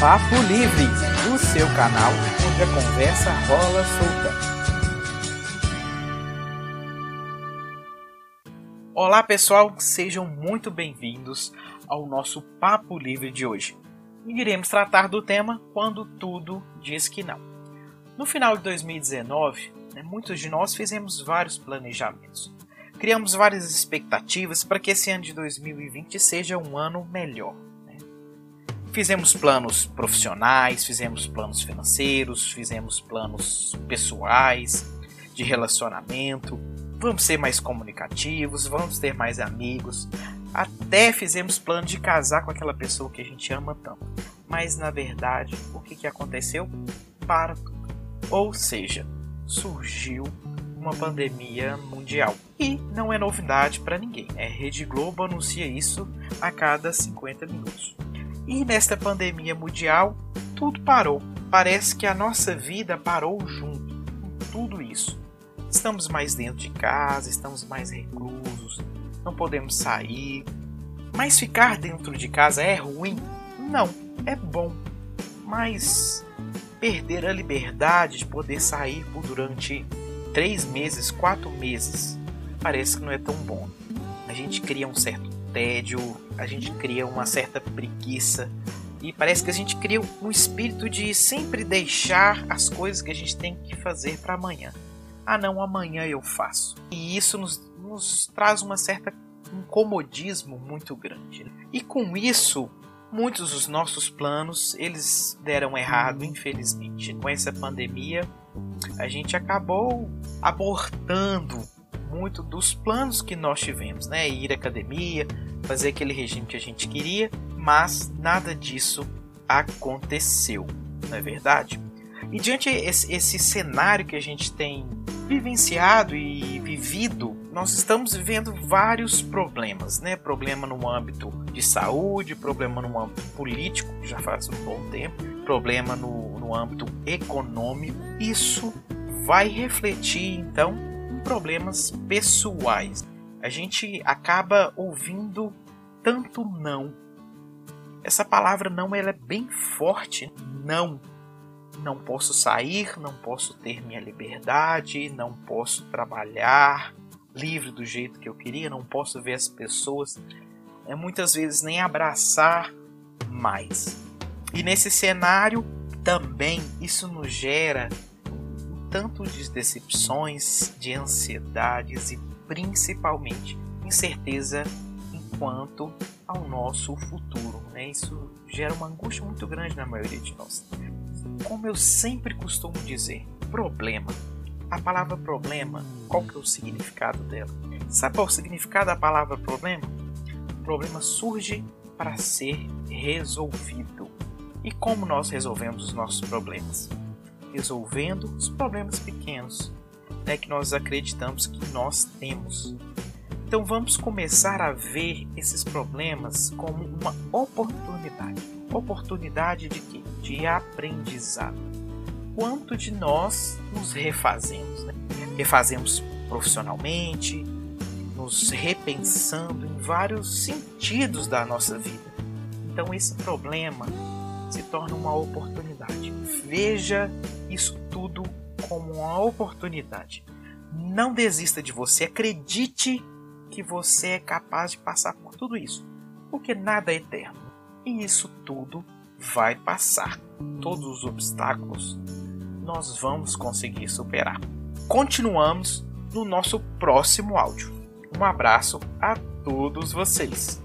Papo Livre, o seu canal onde a conversa rola solta. Olá pessoal, sejam muito bem-vindos ao nosso Papo Livre de hoje. Iremos tratar do tema Quando Tudo Diz Que Não. No final de 2019, né, muitos de nós fizemos vários planejamentos. Criamos várias expectativas para que esse ano de 2020 seja um ano melhor. Né? Fizemos planos profissionais, fizemos planos financeiros, fizemos planos pessoais, de relacionamento. Vamos ser mais comunicativos, vamos ter mais amigos. Até fizemos plano de casar com aquela pessoa que a gente ama tanto. Mas na verdade, o que, que aconteceu? Para tudo. Ou seja, surgiu uma pandemia mundial. E não é novidade para ninguém. A Rede Globo anuncia isso a cada 50 minutos. E nesta pandemia mundial, tudo parou. Parece que a nossa vida parou junto com tudo isso. Estamos mais dentro de casa, estamos mais reclusos, não podemos sair. Mas ficar dentro de casa é ruim? Não, é bom. Mas perder a liberdade de poder sair por durante três meses, quatro meses, parece que não é tão bom. A gente cria um certo tédio, a gente cria uma certa preguiça e parece que a gente cria um espírito de sempre deixar as coisas que a gente tem que fazer para amanhã. Ah, não, amanhã eu faço. E isso nos, nos traz uma certa um comodismo muito grande. E com isso, muitos dos nossos planos eles deram errado, infelizmente. Com essa pandemia, a gente acabou abortando muito dos planos que nós tivemos, né? Ir à academia, fazer aquele regime que a gente queria, mas nada disso aconteceu, não é verdade? E diante esse, esse cenário que a gente tem vivenciado e vivido, nós estamos vivendo vários problemas, né? Problema no âmbito de saúde, problema no âmbito político, já faz um bom tempo, problema no, no âmbito econômico. Isso vai refletir então problemas pessoais. A gente acaba ouvindo tanto não. Essa palavra não ela é bem forte, não não posso sair, não posso ter minha liberdade, não posso trabalhar livre do jeito que eu queria, não posso ver as pessoas, é muitas vezes nem abraçar mais. E nesse cenário também isso nos gera tanto de decepções, de ansiedades e principalmente incerteza enquanto ao nosso futuro. Né? Isso gera uma angústia muito grande na maioria de nós. Como eu sempre costumo dizer, problema. A palavra problema, qual que é o significado dela? Sabe qual é o significado da palavra problema? O problema surge para ser resolvido. E como nós resolvemos os nossos problemas? Resolvendo os problemas pequenos, né, que nós acreditamos que nós temos. Então vamos começar a ver esses problemas como uma oportunidade. Oportunidade de quê? De aprendizado. Quanto de nós nos refazemos? Né? Refazemos profissionalmente, nos repensando em vários sentidos da nossa vida. Então esse problema se torna uma oportunidade. Veja isso tudo como uma oportunidade. Não desista de você, acredite que você é capaz de passar por tudo isso, porque nada é eterno. E isso tudo vai passar. Todos os obstáculos nós vamos conseguir superar. Continuamos no nosso próximo áudio. Um abraço a todos vocês.